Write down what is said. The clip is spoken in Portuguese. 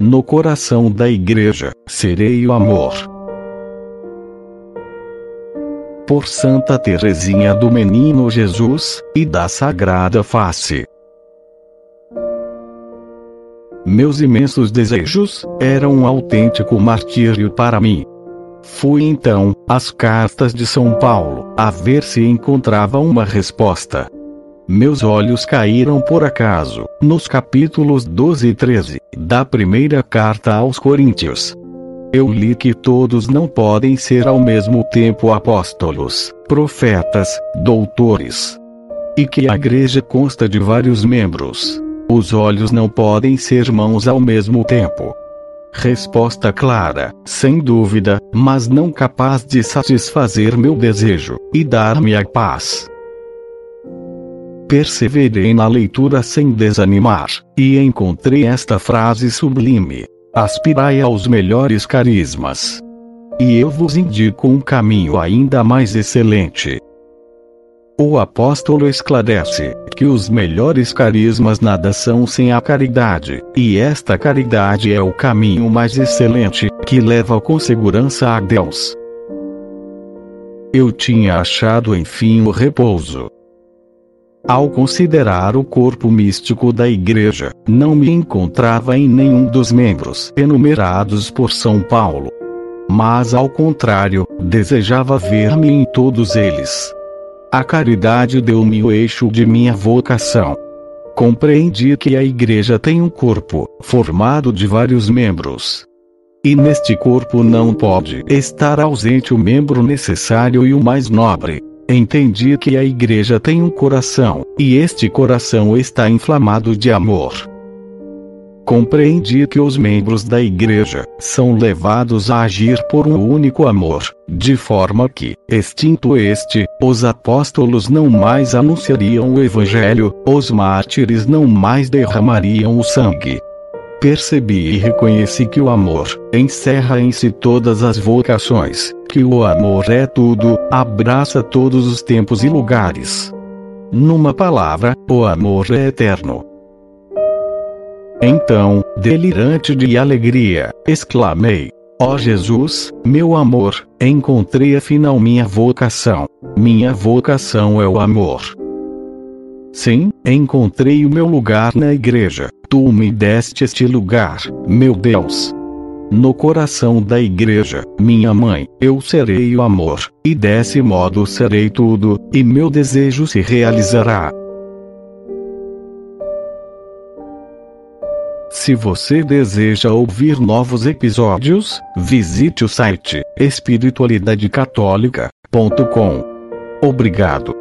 No coração da igreja, serei o amor. Por Santa Teresinha do Menino Jesus, e da Sagrada Face. Meus imensos desejos, eram um autêntico martírio para mim. Fui então, às cartas de São Paulo, a ver se encontrava uma resposta. Meus olhos caíram por acaso, nos capítulos 12 e 13, da primeira carta aos Coríntios. Eu li que todos não podem ser ao mesmo tempo apóstolos, profetas, doutores. E que a igreja consta de vários membros. Os olhos não podem ser mãos ao mesmo tempo. Resposta clara, sem dúvida, mas não capaz de satisfazer meu desejo, e dar-me a paz. Perseverei na leitura sem desanimar, e encontrei esta frase sublime: Aspirai aos melhores carismas. E eu vos indico um caminho ainda mais excelente. O apóstolo esclarece que os melhores carismas nada são sem a caridade, e esta caridade é o caminho mais excelente, que leva com segurança a Deus. Eu tinha achado enfim o repouso, ao considerar o corpo místico da Igreja, não me encontrava em nenhum dos membros enumerados por São Paulo. Mas ao contrário, desejava ver-me em todos eles. A caridade deu-me o eixo de minha vocação. Compreendi que a Igreja tem um corpo, formado de vários membros. E neste corpo não pode estar ausente o membro necessário e o mais nobre, Entendi que a igreja tem um coração, e este coração está inflamado de amor. Compreendi que os membros da igreja são levados a agir por um único amor, de forma que, extinto este, os apóstolos não mais anunciariam o evangelho, os mártires não mais derramariam o sangue, Percebi e reconheci que o amor encerra em si todas as vocações, que o amor é tudo, abraça todos os tempos e lugares. Numa palavra, o amor é eterno. Então, delirante de alegria, exclamei: Ó oh Jesus, meu amor, encontrei afinal minha vocação. Minha vocação é o amor. Sim, encontrei o meu lugar na igreja. Tu me deste este lugar, meu Deus. No coração da igreja, minha mãe, eu serei o amor, e desse modo serei tudo, e meu desejo se realizará. Se você deseja ouvir novos episódios, visite o site espiritualidadecatólica.com. Obrigado.